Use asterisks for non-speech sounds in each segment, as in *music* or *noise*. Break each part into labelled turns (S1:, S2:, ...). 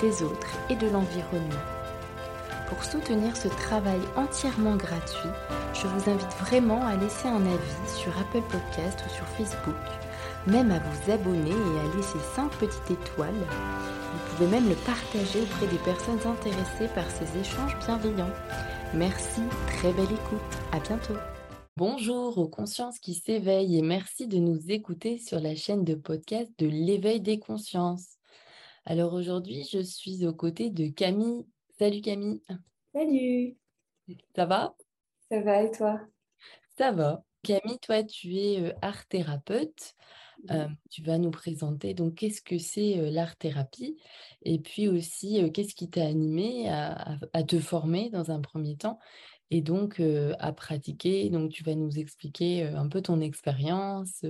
S1: des autres et de l'environnement. Pour soutenir ce travail entièrement gratuit, je vous invite vraiment à laisser un avis sur Apple Podcast ou sur Facebook, même à vous abonner et à laisser 5 petites étoiles. Vous pouvez même le partager auprès des personnes intéressées par ces échanges bienveillants. Merci, très belle écoute, à bientôt. Bonjour aux consciences qui s'éveillent et merci de nous écouter sur la chaîne de podcast de l'éveil des consciences. Alors aujourd'hui, je suis aux côtés de Camille. Salut Camille.
S2: Salut.
S1: Ça va?
S2: Ça va et toi?
S1: Ça va. Camille, toi, tu es euh, art thérapeute. Euh, tu vas nous présenter donc qu'est-ce que c'est euh, l'art thérapie et puis aussi qu'est-ce qui t'a animé à, te former dans un premier temps et donc à pratiquer. Donc tu vas nous expliquer un peu ton expérience.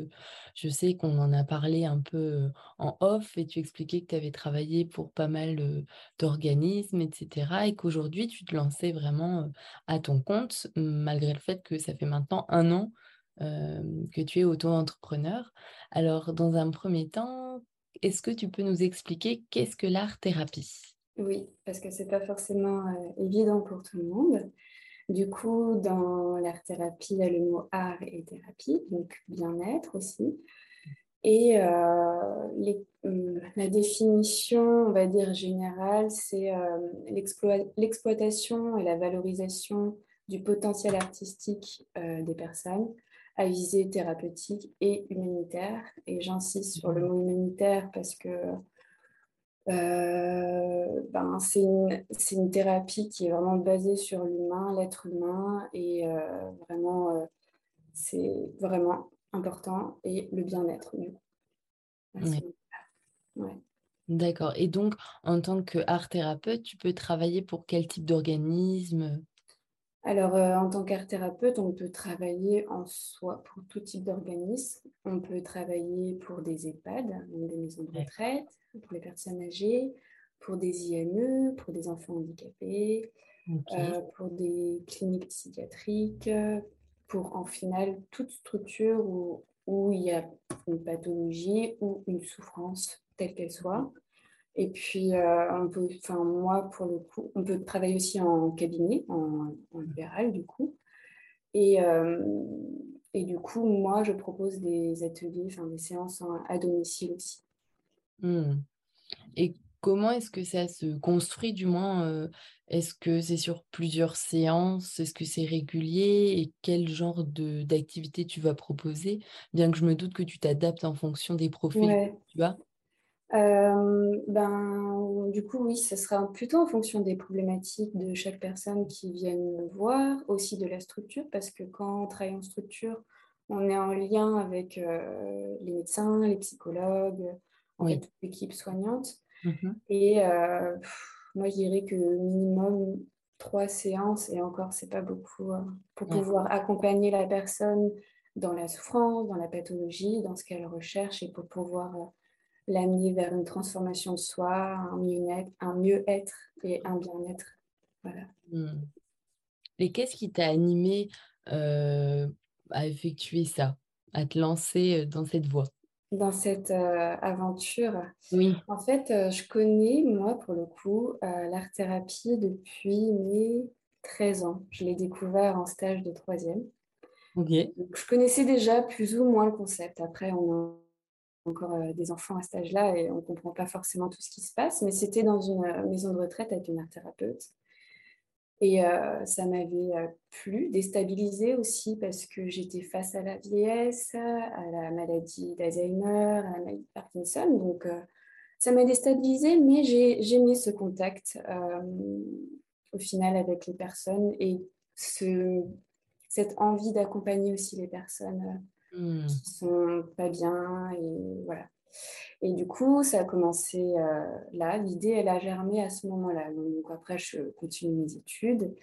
S1: Je sais qu'on en a parlé un peu en off et tu expliquais que tu avais travaillé pour pas mal d'organismes, etc. Et qu'aujourd'hui tu te lançais vraiment à ton compte, malgré le fait que ça fait maintenant un an que tu es auto-entrepreneur. Alors dans un premier temps, est-ce que tu peux nous expliquer qu'est-ce que l'art thérapie?
S2: Oui, parce que c'est pas forcément évident pour tout le monde. Du coup, dans l'art-thérapie, il y a le mot art et thérapie, donc bien-être aussi. Et euh, hum, la définition, on va dire générale, c'est euh, l'exploitation et la valorisation du potentiel artistique euh, des personnes à visée thérapeutique et humanitaire. Et j'insiste sur le mot humanitaire parce que euh, ben, c'est une, une, thérapie qui est vraiment basée sur l'humain, l'être humain, et euh, vraiment, euh, c'est vraiment important, et le bien-être, du
S1: D'accord. Et donc, en tant qu'art thérapeute, tu peux travailler pour quel type d'organisme?
S2: Alors, en tant qu'art thérapeute, on peut travailler en soi pour tout type d'organisme. On peut travailler pour des EHPAD, des maisons de retraite pour les personnes âgées, pour des IME, pour des enfants handicapés, euh, pour des cliniques psychiatriques, pour en final toute structure où, où il y a une pathologie ou une souffrance telle qu'elle soit. Et puis, euh, on peut, enfin, moi, pour le coup, on peut travailler aussi en cabinet, en, libéral, du coup. Et, euh, et, du coup, moi, je propose des ateliers, enfin, des séances à domicile aussi.
S1: Mmh. Et comment est-ce que ça se construit, du moins euh, Est-ce que c'est sur plusieurs séances? Est-ce que c'est régulier? Et quel genre d'activité tu vas proposer? Bien que je me doute que tu t'adaptes en fonction des profils tu vois?
S2: Euh, ben, du coup, oui, ce sera plutôt en fonction des problématiques de chaque personne qui viennent me voir, aussi de la structure, parce que quand on travaille en structure, on est en lien avec euh, les médecins, les psychologues, en fait, toute l'équipe soignante. Mhm. Et euh, moi, je dirais que minimum trois séances, et encore, c'est pas beaucoup, euh, pour pouvoir accompagner la personne dans la souffrance, dans la pathologie, dans ce qu'elle recherche, et pour pouvoir l'amener vers une transformation de soi, un mieux-être, un mieux-être et un bien-être. Voilà. Hmm.
S1: Et qu'est-ce qui t'a animé à effectuer ça, à te lancer dans cette voie?
S2: Dans cette euh, aventure?
S1: Oui.
S2: En fait, euh, je connais, moi, pour le coup, euh, l'art-thérapie depuis mes 13 ans. Je l'ai découvert en stage de troisième.
S1: Ok.
S2: je connaissais déjà plus ou moins le concept. Après, on encore des enfants à cet âge-là et on ne comprend pas forcément tout ce qui se passe, mais c'était dans une maison de retraite avec une art-thérapeute. Et euh, ça m'avait euh, plu, déstabilisé aussi parce que j'étais face à la vieillesse, à la maladie d'Alzheimer, à la maladie de Parkinson. Donc, euh, ça m'a déstabilisé, mais j'ai aimé ce contact au final avec les personnes et ce, cette envie d'accompagner aussi les personnes mmh. qui sont pas bien. Et voilà. Et du coup, ça a commencé là. L'idée, elle a germé à ce moment-là. Donc après, je continue mes études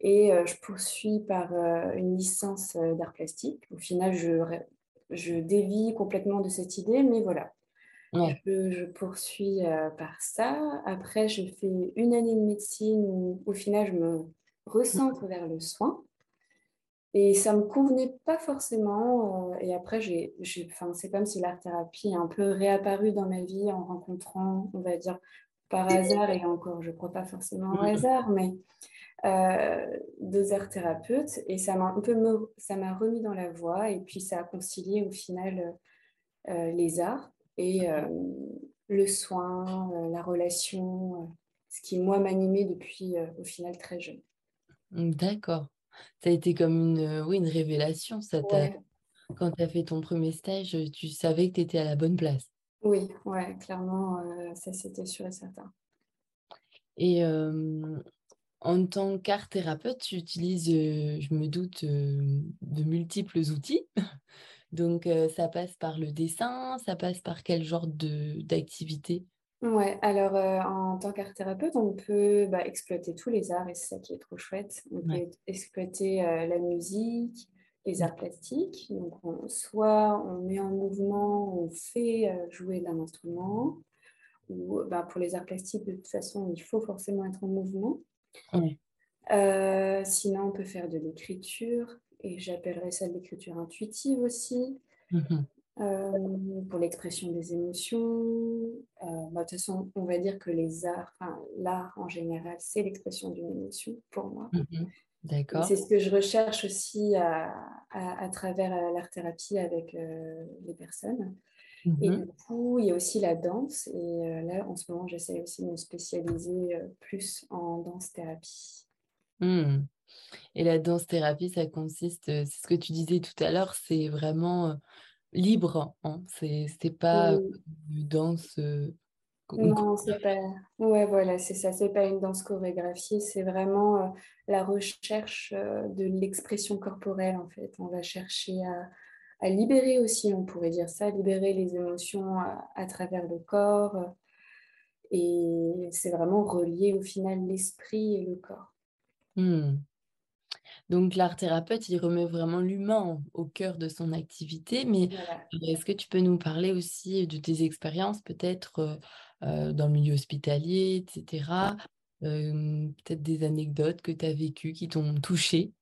S2: et je poursuis par une licence d'art plastique. Au final, je, je dévie complètement de cette idée, mais voilà. Je, poursuis par ça. Après, je fais une année de médecine où, au final, je me recentre vers le soin. Et ça ne me convenait pas forcément. et après, j'ai, c'est comme si l'art-thérapie est un peu réapparue dans ma vie en rencontrant, on va dire, par hasard, et encore, je ne crois pas forcément au hasard, mais euh, deux art thérapeutes. Et ça m'a un peu ça m'a remis dans la voie. Et puis, ça a concilié au final euh, les arts et euh, le soin, la relation, ce qui, moi, m'animait depuis, au final, très jeune.
S1: D'accord. Ça a été comme une, oui, une révélation. Ça Quand tu as fait ton premier stage, tu savais que tu étais à la bonne place.
S2: Oui, ouais, clairement, ça c'était sûr et certain.
S1: Et en tant qu'art thérapeute, tu utilises, je me doute, de multiples outils. *laughs* Donc, ça passe par le dessin, ça passe par quel genre d'activité?
S2: Ouais, alors en tant qu'art thérapeute, on peut bah, exploiter tous les arts et c'est ça qui est trop chouette. On peut exploiter la musique, les arts plastiques. Donc, soit on met en mouvement, on fait jouer d'un instrument, ou bah, pour les arts plastiques, de toute façon, il faut forcément être en mouvement. sinon, on peut faire de l'écriture, et j'appellerais ça de l'écriture intuitive aussi. Mmh euh, pour l'expression des émotions. Euh, bah, de toute façon, on va dire que les arts, l'art en général, c'est l'expression d'une émotion pour moi. Mmh D'accord. C'est ce que je recherche aussi à, à, travers euh, l'art-thérapie avec les personnes. Et mmh du coup, il y a aussi la danse. Et là, en ce moment, j'essaie aussi de me spécialiser plus en danse-thérapie.
S1: Mmh. Et la danse-thérapie, ça consiste, c'est ce que tu disais tout à l'heure, c'est vraiment libre. Hein. C'est pas une danse.
S2: non, c'est pas. Ouais, voilà, c'est ça. C'est pas une danse chorégraphiée. C'est vraiment la recherche de l'expression corporelle, en fait. On va chercher à, à, libérer aussi, on pourrait dire ça, libérer les émotions à, travers le corps. Et c'est vraiment relié au final l'esprit et le corps.
S1: Mmh. Donc l'art thérapeute, il remet vraiment l'humain au cœur de son activité. Mais est-ce que tu peux nous parler aussi de tes expériences, peut-être dans le milieu hospitalier, etc. peut-être des anecdotes que tu as vécues qui t'ont touché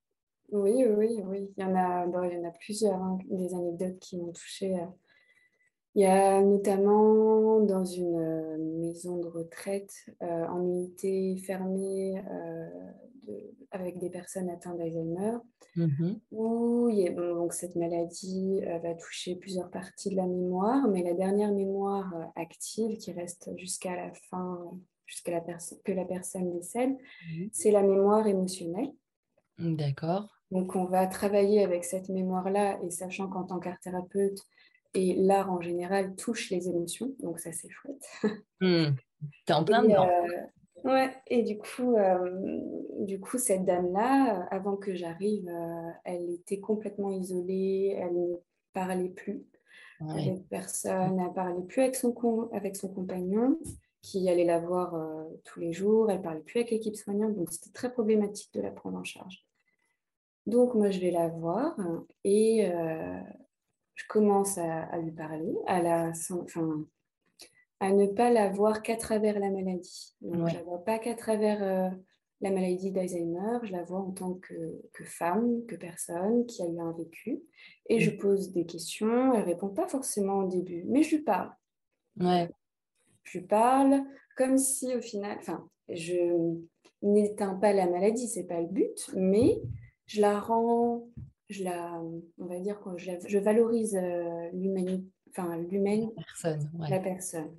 S2: Oui, oui, oui. Il y en a, il y en a plusieurs, hein, des anecdotes qui m'ont touchée. Il y a notamment dans une maison de retraite en unité fermée avec des personnes atteintes d'Alzheimer, mmh où donc cette maladie euh, va toucher plusieurs parties de la mémoire, mais la dernière mémoire euh, active qui reste jusqu'à la fin, jusqu'à la que la personne décède, mmh c'est la mémoire émotionnelle.
S1: Mmh, d'accord.
S2: Donc on va travailler avec cette mémoire-là et sachant qu'en tant qu'art thérapeute, et l'art en général touche les émotions, donc ça c'est chouette.
S1: T'es en plein dedans.
S2: Euh, Ouais, et du coup, euh, du coup cette dame-là, avant que j'arrive, euh, elle était complètement isolée, elle ne parlait plus avec personne, elle ne parlait plus avec son, avec son compagnon qui allait la voir euh, tous les jours, elle ne parlait plus avec l'équipe soignante, donc c'était très problématique de la prendre en charge. Donc moi, je vais la voir et je commence à, lui parler, à la, enfin, à ne pas la voir qu'à travers la maladie. Je ne la vois pas qu'à travers euh, la maladie d'Alzheimer, je la vois en tant que, femme, que personne qui a eu un vécu. Et je mm. pose des questions, elle ne répond pas forcément au début, mais je lui parle.
S1: Ouais.
S2: Je lui parle comme si au final, enfin, je n'éteins pas la maladie, c'est pas le but, mais je la rends, je la, on va dire quoi, je, valorise euh, l'humanité, enfin l'humaine.
S1: La personne.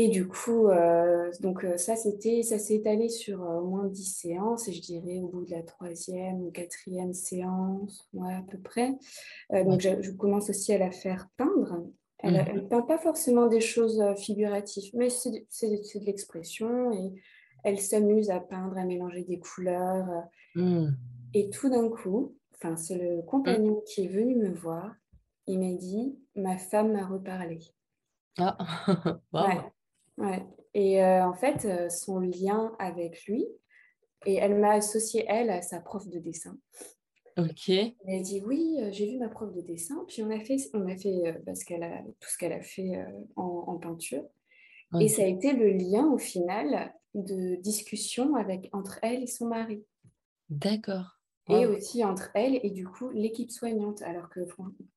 S2: Et du coup, euh, donc euh, ça, c'était, ça s'est étalé sur euh, au moins dix séances, et je dirais au bout de la troisième ou quatrième séance, ouais, à peu près. donc, je, commence aussi à la faire peindre. Elle ne mmh. peint pas forcément des choses figuratives, mais c'est, de l'expression, et elle s'amuse à peindre, à mélanger des couleurs. Mmh. Et tout d'un coup, c'est le compagnon qui est venu me voir il m'a dit Ma femme m'a reparlé.
S1: Ah, *laughs*
S2: ouais, Et euh, en fait, euh, son lien avec lui, et elle m'a associé, elle, à sa prof de dessin.
S1: Ok.
S2: Elle a dit Oui, euh, j'ai vu ma prof de dessin, puis on a fait, on a fait parce qu'elle a, tout ce qu'elle a fait en, peinture. Et ça a été le lien, au final, de discussion avec, entre elle et son mari.
S1: D'accord.
S2: Et aussi entre elle et du coup l'équipe soignante, alors que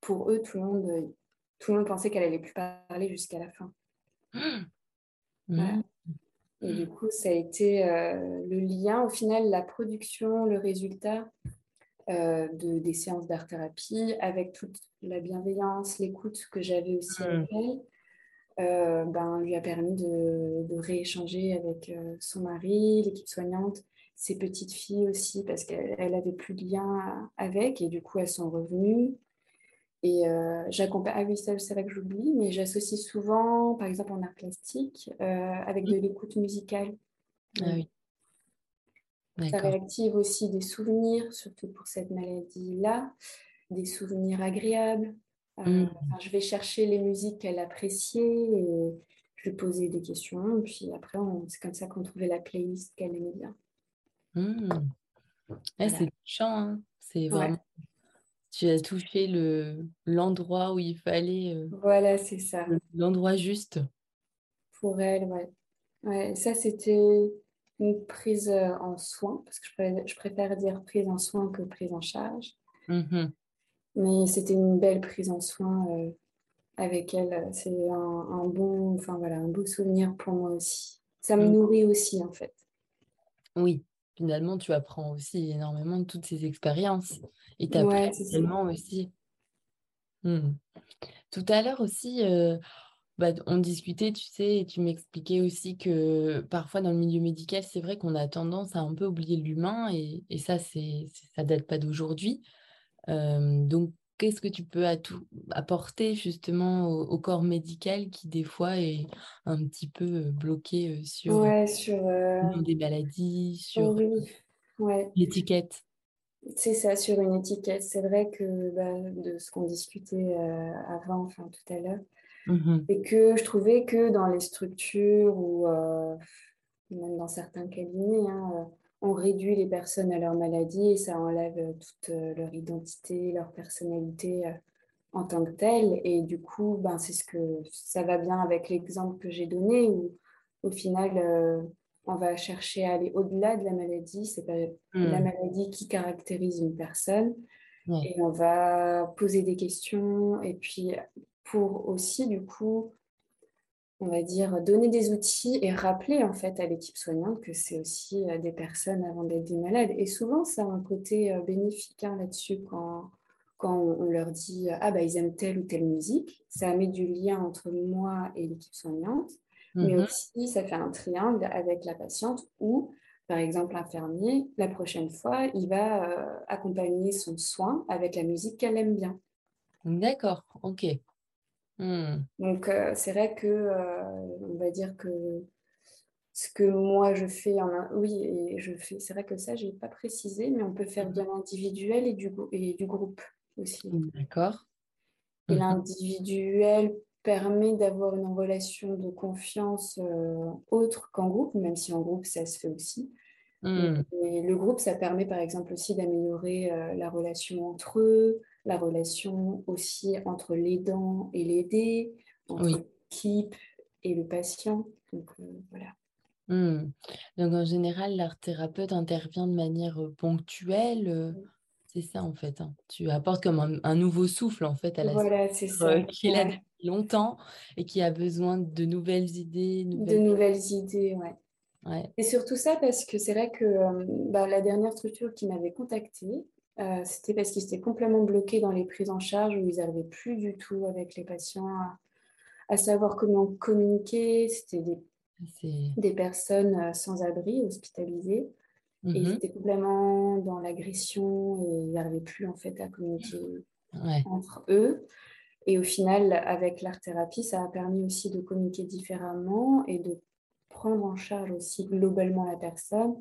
S2: pour eux, tout le monde, tout le monde pensait qu'elle allait plus parler jusqu'à la fin. *gasps* Mmh. Et du coup, ça a été euh, le lien, au final, la production, le résultat euh, de, des séances d'art-thérapie, avec toute la bienveillance, l'écoute que j'avais aussi mmh. avec elle, euh, ben, lui a permis de, de rééchanger avec son mari, l'équipe soignante, ses petites filles aussi, parce qu'elle avait plus de lien avec, et du coup, elles sont revenues. Et euh, j'accompagne, ah oui, c'est vrai que j'oublie, mais j'associe souvent, par exemple en art plastique, euh, avec de l'écoute musicale.
S1: Ah oui.
S2: Ça réactive aussi des souvenirs, surtout pour cette maladie-là, des souvenirs agréables. Euh, mm. je vais chercher les musiques qu'elle appréciait et je lui posais des questions. Puis après, c'est comme ça qu'on trouvait la playlist qu'elle aimait bien.
S1: Mm. C'est touchant, hein. c'est vraiment tu as touché le l'endroit où il fallait.
S2: Euh, voilà, c'est ça.
S1: L'endroit juste.
S2: Pour elle, ouais. ouais ça, c'était une prise euh, en soin, parce que je préfère, dire prise en soin que prise en charge. Mmh Mais c'était une belle prise en soin euh, avec elle. C'est un, bon, enfin voilà, un beau souvenir pour moi aussi. Ça me mmh. nourrit aussi, en fait.
S1: Oui, finalement, tu apprends aussi énormément de toutes ces expériences. Et tu apprends tellement aussi. Hmm. Tout à l'heure aussi, euh, bah, on discutait, tu sais, et tu m'expliquais aussi que parfois dans le milieu médical, c'est vrai qu'on a tendance à un peu oublier l'humain et, et ça, c'est, ça date pas d'aujourd'hui. Euh, donc, qu'est-ce que tu peux apporter justement au, corps médical qui des fois est un petit peu euh, bloqué euh, sur,
S2: ouais, sur
S1: des maladies, sur l'étiquette?
S2: C'est ça, sur une étiquette. C'est vrai que bah, de ce qu'on discutait avant, enfin tout à l'heure, mmh et que je trouvais que dans les structures ou même dans certains cabinets, hein, on réduit les personnes à leur maladie et ça enlève euh, toute euh, leur identité, leur personnalité euh, en tant que telle. Et du coup, ben, c'est ce que ça va bien avec l'exemple que j'ai donné où au final, on va chercher à aller au-delà de la maladie. C'est pas la hmm. maladie qui caractérise une personne. Et on va poser des questions. Et puis, pour aussi, du coup, on va dire, donner des outils et rappeler en fait à l'équipe soignante que c'est aussi euh, des personnes avant d'être des malades. Et souvent, ça a un côté euh, bénéfique hein, là-dessus quand, quand on leur dit ah bah ils aiment telle ou telle musique. Ça met du lien entre moi et l'équipe soignante, mais mhm. aussi ça fait un triangle avec la patiente où par exemple, l'infirmier, la prochaine fois, il va euh, accompagner son soin avec la musique qu'elle aime bien.
S1: D'accord, ok.
S2: Hmm. Donc, euh, c'est vrai que, euh, on va dire que ce que moi je fais, en, oui, et je fais, c'est vrai que ça, je n'ai pas précisé, mais on peut faire de l'individuel et du, et du groupe aussi.
S1: D'accord.
S2: Et l'individuel permet d'avoir une relation de confiance euh, autre qu'en groupe, même si en groupe, ça se fait aussi. Hmm. Et le groupe, ça permet par exemple aussi d'améliorer la relation entre eux, la relation aussi entre l'aidant et l'aidé, entre l'équipe et le patient. Donc, euh, voilà.
S1: Hmm. Donc en général, l'art thérapeute intervient de manière euh, ponctuelle. Euh, c'est ça en fait. Hein. Tu apportes comme un, nouveau souffle en fait à la
S2: voilà, c'est ça.
S1: qui est là depuis longtemps et qui a besoin de nouvelles idées.
S2: De nouvelles idées, ouais. ouais. Et surtout ça parce que c'est vrai que bah, la dernière structure qui m'avait contactée, euh, c'était parce qu'ils étaient complètement bloqués dans les prises en charge où ils n'arrivaient plus du tout avec les patients à, savoir comment communiquer. C'était des, des, personnes euh, sans abri, hospitalisées. Et ils mhm. étaient complètement dans l'agression et ils n'arrivaient plus en fait à communiquer entre eux. Et au final, avec l'art-thérapie, ça a permis aussi de communiquer différemment et de prendre en charge aussi globalement la personne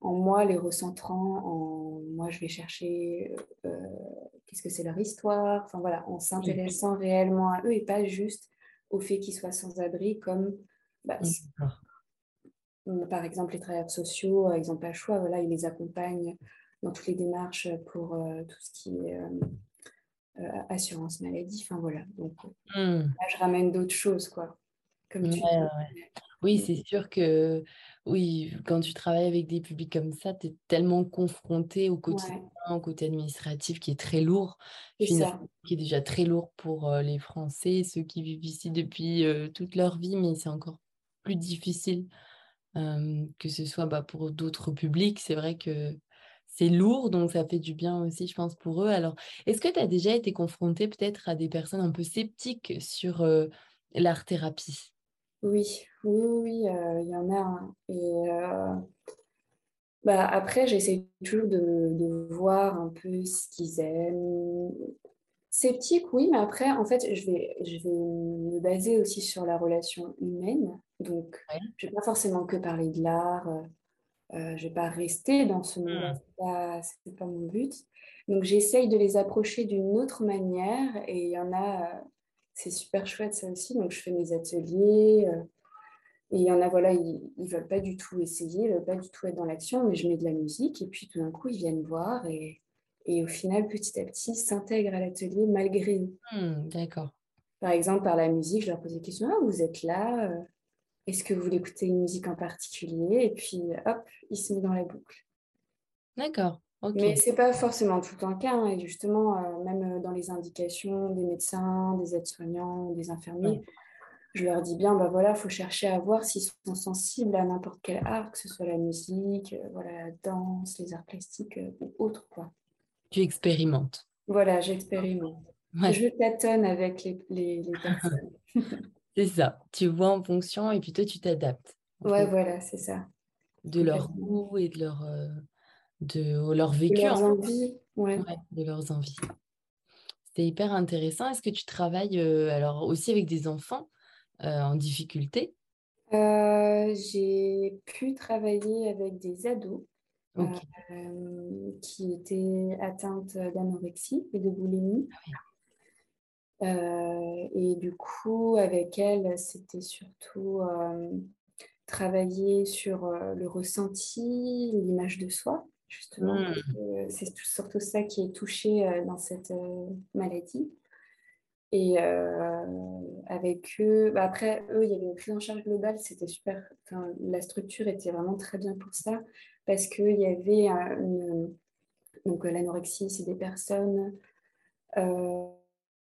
S2: en moi, les recentrant en moi, je vais chercher qu'est-ce que c'est leur histoire, enfin voilà, en s'intéressant réellement à eux et pas juste au fait qu'ils soient sans abri comme bah, par exemple les travailleurs sociaux, ils n'ont pas le choix, voilà, ils les accompagnent dans toutes les démarches pour tout ce qui est assurance maladie, enfin voilà. Donc mmh. là, je ramène d'autres choses, quoi.
S1: Comme tu Oui, mmh. c'est sûr que oui, quand tu travailles avec des publics comme ça, tu es tellement confronté au quotidien, au côté administratif qui est très lourd, qui est déjà très lourd pour les Français, ceux qui vivent ici depuis toute leur vie, mais c'est encore plus difficile que ce soit bah, pour d'autres publics. C'est vrai que c'est lourd, donc ça fait du bien aussi, je pense, pour eux. Alors, est-ce que tu as déjà été confronté peut-être à des personnes un peu sceptiques sur l'art-thérapie?
S2: Oui, oui, oui, il y en a. Et bah, après, j'essaie toujours de, voir un peu ce qu'ils aiment. Sceptique, oui, mais après, en fait, je vais, je vais me baser aussi sur la relation humaine. Donc, je ne vais pas forcément que parler de l'art. je ne vais pas rester dans ce monde-là, mmh. ce n'est pas, mon but. Donc, j'essaye de les approcher d'une autre manière. Et il y en a, c'est super chouette ça aussi. Donc, je fais mes ateliers. Euh, et il y en a, voilà, ils ne veulent pas du tout essayer, ils ne veulent pas du tout être dans l'action, mais je mets de la musique. Et puis, tout d'un coup, ils viennent voir. Et, et au final, petit à petit, s'intègrent à l'atelier malgré nous.
S1: Hmm, d'accord.
S2: Par exemple, par la musique, je leur pose des questions. Ah, vous êtes là euh, Est-ce que vous voulez écouter une musique en particulier? Et puis, hop, ils se mettent dans la boucle.
S1: D'accord.
S2: Mais ce n'est pas forcément tout le temps le cas. Hein, et justement, euh, même euh, dans les indications des médecins, des aides-soignants, des infirmiers, je leur dis bien, bah voilà, il faut chercher à voir s'ils sont sensibles à n'importe quel art, que ce soit la musique, euh, voilà, la danse, les arts plastiques ou autre. Quoi.
S1: Tu expérimentes.
S2: Voilà, j'expérimente. Je tâtonne avec les, les, personnes. *laughs*
S1: c'est ça. Tu vois en fonction et puis toi, tu t'adaptes.
S2: Ouais, voilà, c'est ça.
S1: De leur goût et de leur de leur vécu. De
S2: leurs envies, ouais.
S1: De leurs envies. C'était hyper intéressant. Est-ce que tu travailles euh, alors aussi avec des enfants euh, en difficulté?
S2: Euh, J'ai pu travailler avec des ados qui étaient atteintes d'anorexie et de boulimie. Ah et du coup, avec elles, c'était surtout travailler sur le ressenti, l'image de soi justement. Hmm. C'est surtout ça qui est touché euh, dans cette euh, maladie. Et euh, avec eux, bah, après, eux, il y avait une prise en charge globale, c'était super. Enfin, la structure était vraiment très bien pour ça, parce qu'il y avait une. Donc, l'anorexie, c'est des personnes. Euh,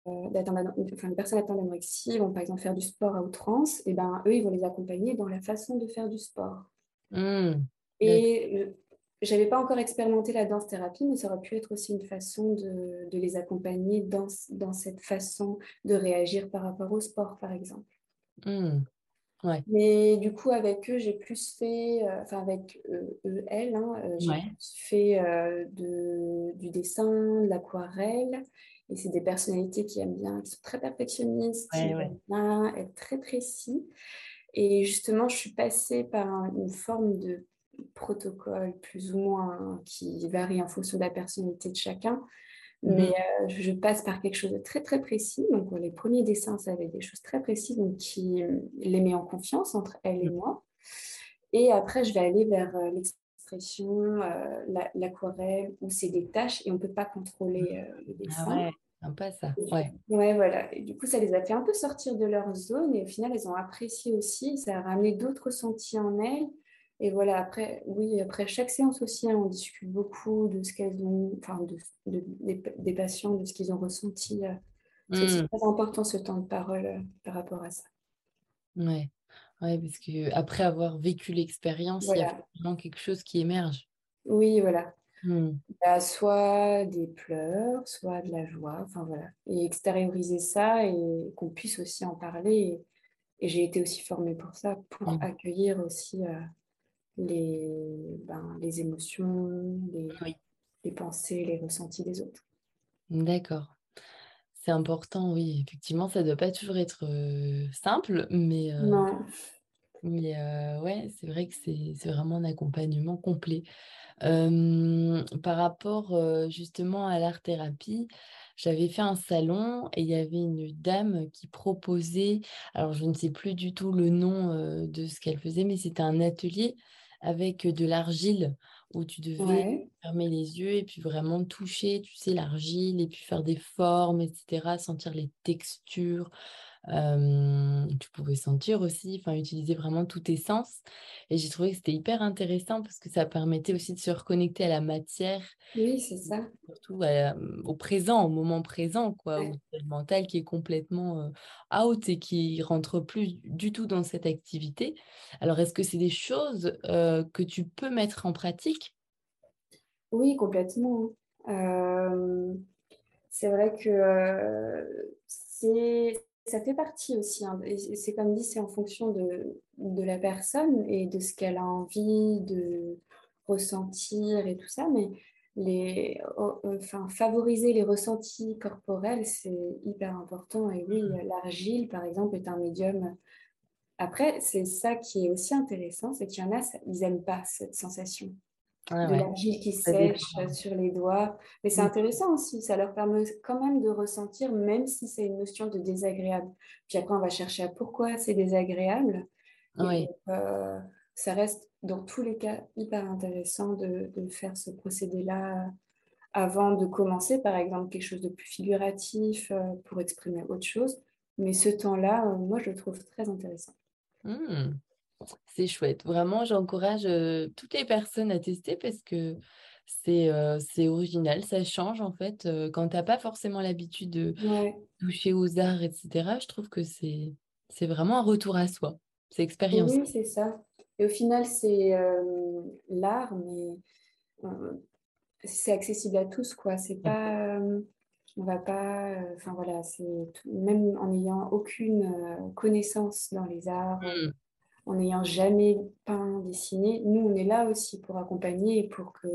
S2: enfin, les personnes atteintes d'anorexie vont par exemple faire du sport à outrance, et ben eux, ils vont les accompagner dans la façon de faire du sport. Hmm. Et j'avais pas encore expérimenté la danse thérapie, mais ça aurait pu être aussi une façon de, de les accompagner dans, dans, cette façon de réagir par rapport au sport, par exemple.
S1: Mmh. Ouais.
S2: Mais du coup, avec eux, j'ai plus fait, euh, enfin avec eux, eux elles, hein, euh, j'ai fait euh, de, du dessin, de l'aquarelle. Et c'est des personnalités qui aiment bien, qui sont très perfectionnistes, qui aiment bien être très précis. Et justement, je suis passée par une forme de protocole plus ou moins qui varie en fonction de la personnalité de chacun. Mhm. Mais euh, je passe par quelque chose de très très précis. Donc les premiers dessins, ça avait des choses très précises donc, qui euh, les met en confiance entre elle et mhm. moi. Et après, je vais aller vers euh, l'expression, l'aquarelle, où c'est des tâches et on ne peut pas contrôler le
S1: ah dessin. Ah ouais. Pas ça.
S2: Ouais. ouais, voilà. Et du coup, ça les a fait un peu sortir de leur zone et au final, elles ont apprécié aussi. Ça a ramené d'autres ressentis en elles et voilà, après, oui, après chaque séance aussi, hein, on discute beaucoup de ce qu'elles ont, enfin, de, des, patients, de ce qu'ils ont ressenti. Euh. C'est hmm. très important ce temps de parole euh, par rapport à ça.
S1: Ouais. ouais, parce qu'après avoir vécu l'expérience, il y a vraiment quelque chose qui émerge.
S2: Oui, voilà. Il y a soit des pleurs, soit de la joie, enfin voilà. Et extérioriser ça et qu'on puisse aussi en parler. Et, j'ai été aussi formée pour ça, pour hmm. accueillir aussi. Euh, les, ben, les émotions, les, les pensées, les ressentis des autres.
S1: D'accord. C'est important, oui. Effectivement, ça ne doit pas toujours être euh, simple, mais... Euh,
S2: non.
S1: Mais ouais, c'est vrai que c'est vraiment un accompagnement complet. par rapport justement à l'art-thérapie, j'avais fait un salon et il y avait une dame qui proposait, alors je ne sais plus du tout le nom de ce qu'elle faisait, mais c'était un atelier avec de l'argile où tu devais fermer les yeux et puis vraiment toucher, tu sais, l'argile et puis faire des formes, etc., sentir les textures tu pouvais sentir aussi, enfin utiliser vraiment tous tes sens. Et j'ai trouvé que c'était hyper intéressant parce que ça permettait aussi de se reconnecter à la matière.
S2: Oui, c'est ça.
S1: Surtout au présent, au moment présent, quoi, au mental qui est complètement out et qui rentre plus du tout dans cette activité. Alors, est-ce que c'est des choses que tu peux mettre en pratique?
S2: Oui, complètement. c'est vrai que c'est ça fait partie aussi. Hein, c'est comme dit, c'est en fonction de, de, la personne et de ce qu'elle a envie de ressentir et tout ça. Mais les, oh, enfin, favoriser les ressentis corporels, c'est hyper important. Et oui, mmh. l'argile, par exemple, est un médium. Après, c'est ça qui est aussi intéressant, c'est qu'il y en a, ils n'aiment pas cette sensation. Ah de l'argile qui sèche sur les doigts. Mais c'est mm. intéressant aussi, ça leur permet quand même de ressentir, même si c'est une notion de désagréable. Puis après, on va chercher à pourquoi c'est désagréable. Oui. Euh, ça reste dans tous les cas hyper intéressant de, de faire ce procédé-là avant de commencer, par exemple, quelque chose de plus figuratif euh, pour exprimer autre chose. Mais ce temps-là, euh, moi, je le trouve très intéressant.
S1: Mmh. C'est chouette. Vraiment, j'encourage toutes les personnes à tester parce que c'est original, ça change en fait. quand tu n'as pas forcément l'habitude de toucher aux arts, etc., je trouve que c'est vraiment un retour à soi. C'est expérience.
S2: Oui, c'est ça. Et au final, c'est l'art, mais c'est accessible à tous, quoi. C'est pas on va pas, enfin voilà, c'est même en n'ayant aucune connaissance dans les arts, mmh en n'ayant jamais peint, dessiné, nous, on est là aussi pour accompagner et pour que,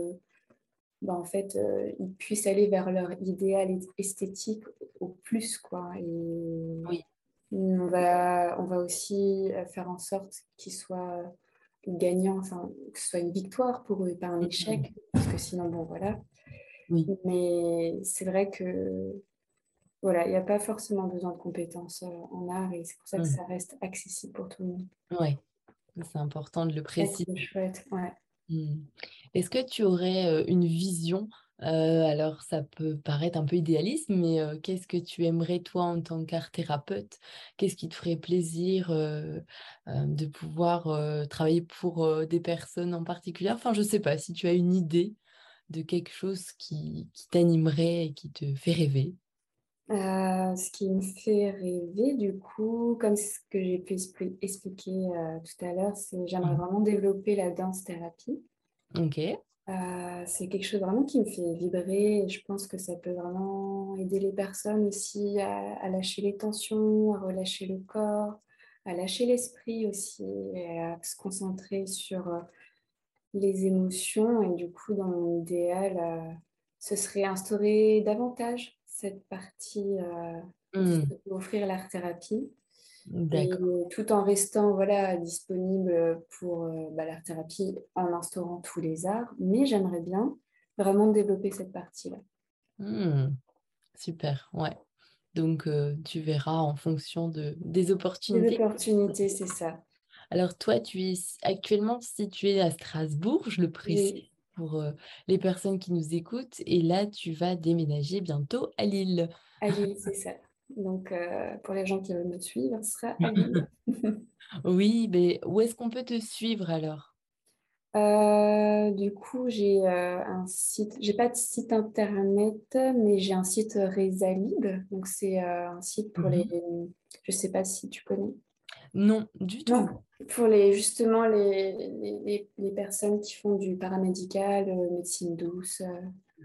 S2: ben, en fait, euh, ils puissent aller vers leur idéal esthétique au plus, quoi. Et oui. on, va, on va aussi euh, faire en sorte qu'ils soient gagnants, enfin, que ce soit une victoire pour eux et pas un échec, parce que sinon, bon, voilà. Oui. Mais c'est vrai que voilà, il n'y a pas forcément besoin de compétences euh, en art et c'est pour ça que mmh. ça reste accessible pour tout le monde.
S1: Oui, c'est important de le préciser.
S2: C'est chouette, ouais.
S1: Mmh. Est-ce que tu aurais euh, une vision euh, alors, ça peut paraître un peu idéaliste, mais qu'est-ce que tu aimerais, toi, en tant qu'art thérapeute? Qu'est-ce qui te ferait plaisir de pouvoir travailler pour des personnes en particulier? Enfin, je ne sais pas si tu as une idée de quelque chose qui t'animerait et qui te fait rêver.
S2: Euh, ce qui me fait rêver, du coup, comme ce que j'ai pu expliquer euh, tout à l'heure, c'est j'aimerais mmh. vraiment développer la danse-thérapie.
S1: Ok.
S2: Euh, c'est quelque chose vraiment qui me fait vibrer et je pense que ça peut vraiment aider les personnes aussi à, lâcher les tensions, à relâcher le corps, à lâcher l'esprit aussi et à se concentrer sur les émotions. Et du coup, dans mon idéal, ce serait instaurer davantage cette partie euh, mmh. offrir l'art thérapie. Et, tout en restant voilà, disponible pour euh, bah, l'art thérapie en instaurant tous les arts. Mais j'aimerais bien vraiment développer cette partie-là.
S1: Mmh. Super, ouais. Donc, euh, tu verras en fonction de, des opportunités.
S2: Des opportunités, c'est ça.
S1: Alors, toi, tu es actuellement situé à Strasbourg, je le précise pour les personnes qui nous écoutent. Et là, tu vas déménager bientôt à Lille.
S2: À Lille, c'est ça. Donc, pour les gens qui veulent me suivre, ce sera à Lille. *laughs*
S1: oui, mais où est-ce qu'on peut te suivre alors?
S2: Du coup, j'ai un site, j'ai pas de site internet, mais j'ai un site Resalib. Donc, c'est un site pour les. Mmh je sais pas si tu connais.
S1: Non, du tout.
S2: Pour les, justement les, les, les, personnes qui font du paramédical, euh, médecine douce. Euh,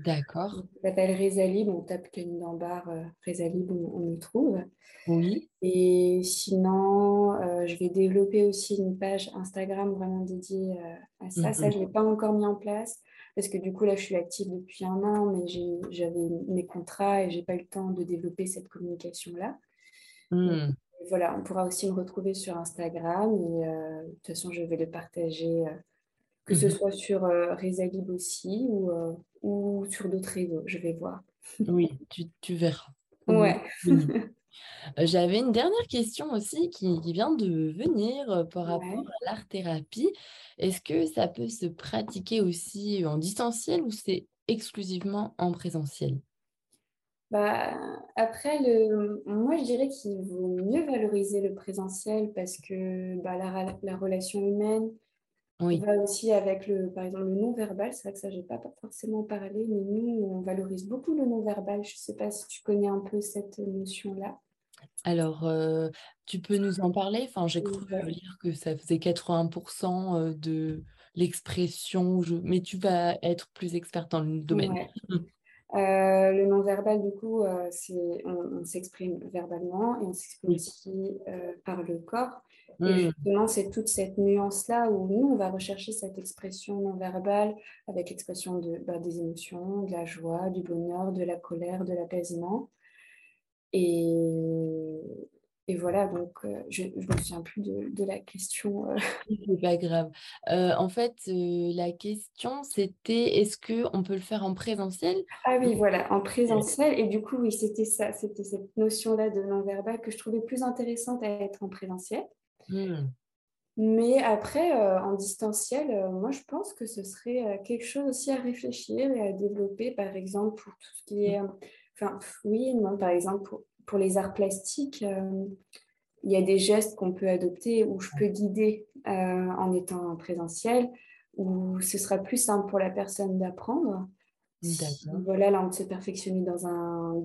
S1: D'accord.
S2: On s'appelle Résalib, on tape Kenny Dambar, euh, Résalib, on, me trouve.
S1: Oui.
S2: Et sinon, euh, je vais développer aussi une page Instagram vraiment dédiée à ça. Ça, je ne l'ai pas encore mis en place parce que du coup, là, je suis active depuis un an, mais j'avais mes contrats et je n'ai pas eu le temps de développer cette communication-là.
S1: Mmh
S2: voilà, on pourra aussi me retrouver sur Instagram et de toute façon, je vais le partager, que ce mmh soit sur Résalib aussi ou, ou sur d'autres réseaux, je vais voir.
S1: Oui, tu, tu verras.
S2: Ouais.
S1: J'avais une dernière question aussi qui, vient de venir par rapport à l'art-thérapie. Est-ce que ça peut se pratiquer aussi en distanciel ou c'est exclusivement en présentiel?
S2: Bah, après, le... moi, je dirais qu'il vaut mieux valoriser le présentiel parce que bah, la, la, relation humaine va aussi avec, le, par exemple, le non-verbal. C'est vrai que ça, je n'ai pas forcément parlé, mais nous, on valorise beaucoup le non-verbal. Je ne sais pas si tu connais un peu cette notion-là.
S1: Alors, euh, tu peux nous en parler? Enfin, J'ai cru lire que ça faisait 80% euh, de l'expression, mais tu vas être plus experte dans le domaine. *laughs*
S2: Euh, le non-verbal, du coup, c'est, on, s'exprime verbalement et on s'exprime aussi par le corps. Et mmh. justement, c'est toute cette nuance-là où nous, on va rechercher cette expression non-verbale avec l'expression de, bah, des émotions, de la joie, du bonheur, de la colère, de l'apaisement. Et, et voilà, donc euh, je ne me souviens plus de, la question. Euh. *laughs*
S1: C'est pas grave. Euh, en fait, la question, c'était est-ce qu'on peut le faire en présentiel?
S2: Ah oui, voilà, en présentiel. Et du coup, oui, c'était ça, c'était cette notion-là de non-verbal que je trouvais plus intéressante à être en présentiel. Mmh. Mais après, en distanciel, moi, je pense que ce serait quelque chose aussi à réfléchir et à développer, par exemple, pour tout ce qui est Enfin, oui, non, par exemple, pour, les arts plastiques, euh, il y a des gestes qu'on peut adopter où je peux guider euh, en étant en présentiel, où ce sera plus simple pour la personne d'apprendre. voilà, là, on se perfectionner dans un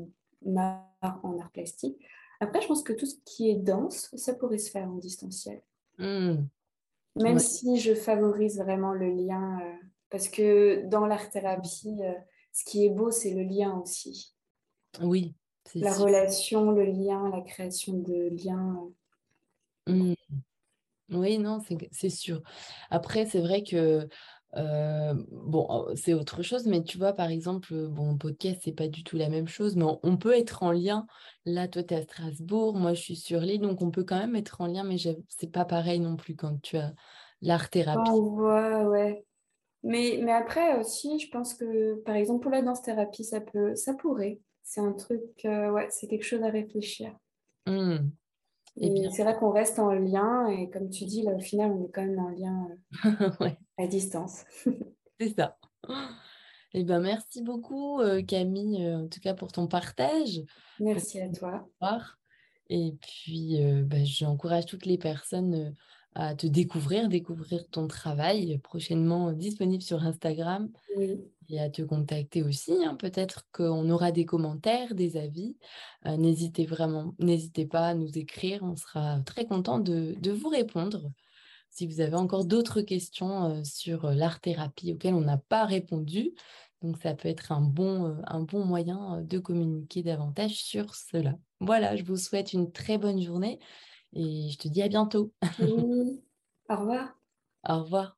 S2: art en art plastique. Après, je pense que tout ce qui est danse, ça pourrait se faire en distanciel. Mmh. Même si je favorise vraiment le lien, euh, parce que dans l'art-thérapie, ce qui est beau, c'est le lien aussi.
S1: Oui.
S2: La relation, le lien, la création de liens.
S1: Mmh. Oui, non, c'est sûr. Après, c'est vrai que euh, bon, oh, c'est autre chose, mais tu vois, par exemple, bon, podcast, c'est pas du tout la même chose, mais on, peut être en lien. Là, toi, tu es à Strasbourg, moi, je suis sur l'île, donc on peut quand même être en lien, mais c'est pas pareil non plus quand tu as l'art-thérapie.
S2: Oh, ouais, ouais. Mais, mais après aussi, je pense que, par exemple, pour la danse-thérapie, ça, peut, ça pourrait c'est un truc, euh, ouais, c'est quelque chose à réfléchir. Mmh. Et, c'est vrai qu'on reste en lien et comme tu dis, là au final, on est quand même en lien *laughs* euh, à distance. *laughs*
S1: c'est ça. Eh ben, merci beaucoup euh, Camille, en tout cas pour ton partage.
S2: Merci à toi.
S1: Et puis, ben, j'encourage toutes les personnes à te découvrir, découvrir ton travail, prochainement disponible sur Instagram. Oui et à te contacter aussi. Hein. Peut-être qu'on aura des commentaires, des avis. Euh, n'hésitez vraiment, n'hésitez pas à nous écrire. On sera très content de, vous répondre. Si vous avez encore d'autres questions euh, sur euh, l'art-thérapie auxquelles on n'a pas répondu, donc ça peut être un bon, un bon moyen de communiquer davantage sur cela. Voilà, je vous souhaite une très bonne journée et je te dis à bientôt. *laughs*
S2: Au revoir.
S1: Au revoir.